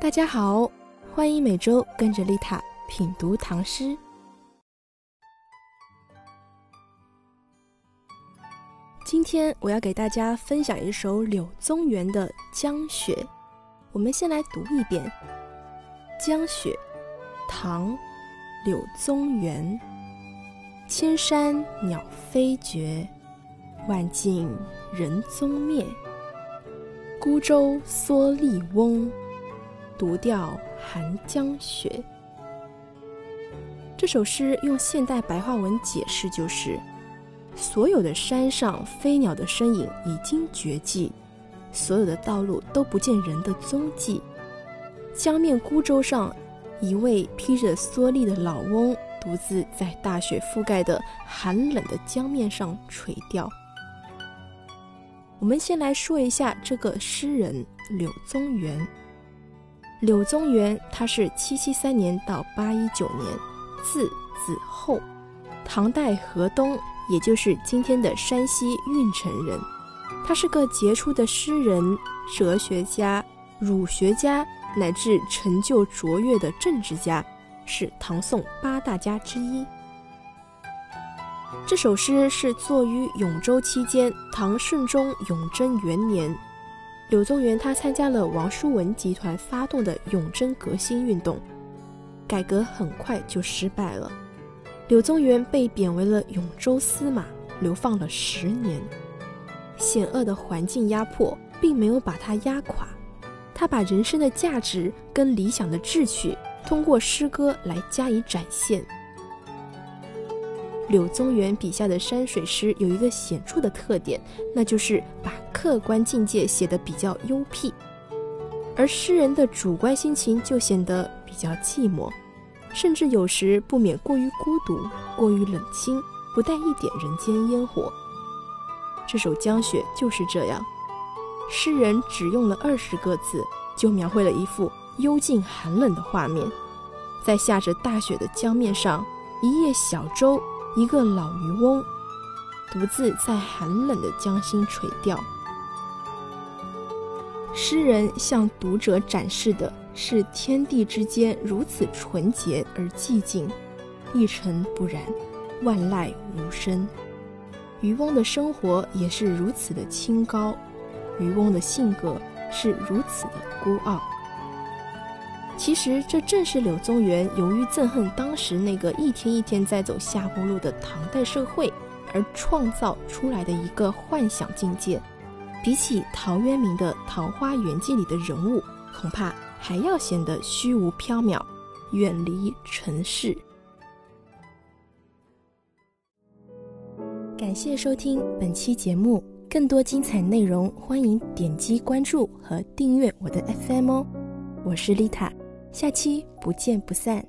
大家好，欢迎每周跟着丽塔品读唐诗。今天我要给大家分享一首柳宗元的《江雪》，我们先来读一遍《江雪》，唐·柳宗元。千山鸟飞绝，万径人踪灭。孤舟蓑笠翁，独钓寒江雪。这首诗用现代白话文解释就是。所有的山上飞鸟的身影已经绝迹，所有的道路都不见人的踪迹。江面孤舟上，一位披着蓑笠的老翁独自在大雪覆盖的寒冷的江面上垂钓。我们先来说一下这个诗人柳宗元。柳宗元他是七七三年到八一九年，字子厚，唐代河东。也就是今天的山西运城人，他是个杰出的诗人、哲学家、儒学家，乃至成就卓越的政治家，是唐宋八大家之一。这首诗是作于永州期间，唐顺宗永贞元年。柳宗元他参加了王叔文集团发动的永贞革新运动，改革很快就失败了。柳宗元被贬为了永州司马，流放了十年。险恶的环境压迫并没有把他压垮，他把人生的价值跟理想的志趣通过诗歌来加以展现。柳宗元笔下的山水诗有一个显著的特点，那就是把客观境界写得比较幽僻，而诗人的主观心情就显得比较寂寞。甚至有时不免过于孤独，过于冷清，不带一点人间烟火。这首《江雪》就是这样，诗人只用了二十个字，就描绘了一幅幽静寒冷的画面。在下着大雪的江面上，一叶小舟，一个老渔翁，独自在寒冷的江心垂钓。诗人向读者展示的。是天地之间如此纯洁而寂静，一尘不染，万籁无声。渔翁的生活也是如此的清高，渔翁的性格是如此的孤傲。其实，这正是柳宗元由于憎恨当时那个一天一天在走下坡路的唐代社会，而创造出来的一个幻想境界。比起陶渊明的《桃花源记》里的人物，恐怕。还要显得虚无缥缈，远离尘世。感谢收听本期节目，更多精彩内容，欢迎点击关注和订阅我的 FM 哦。我是丽塔，下期不见不散。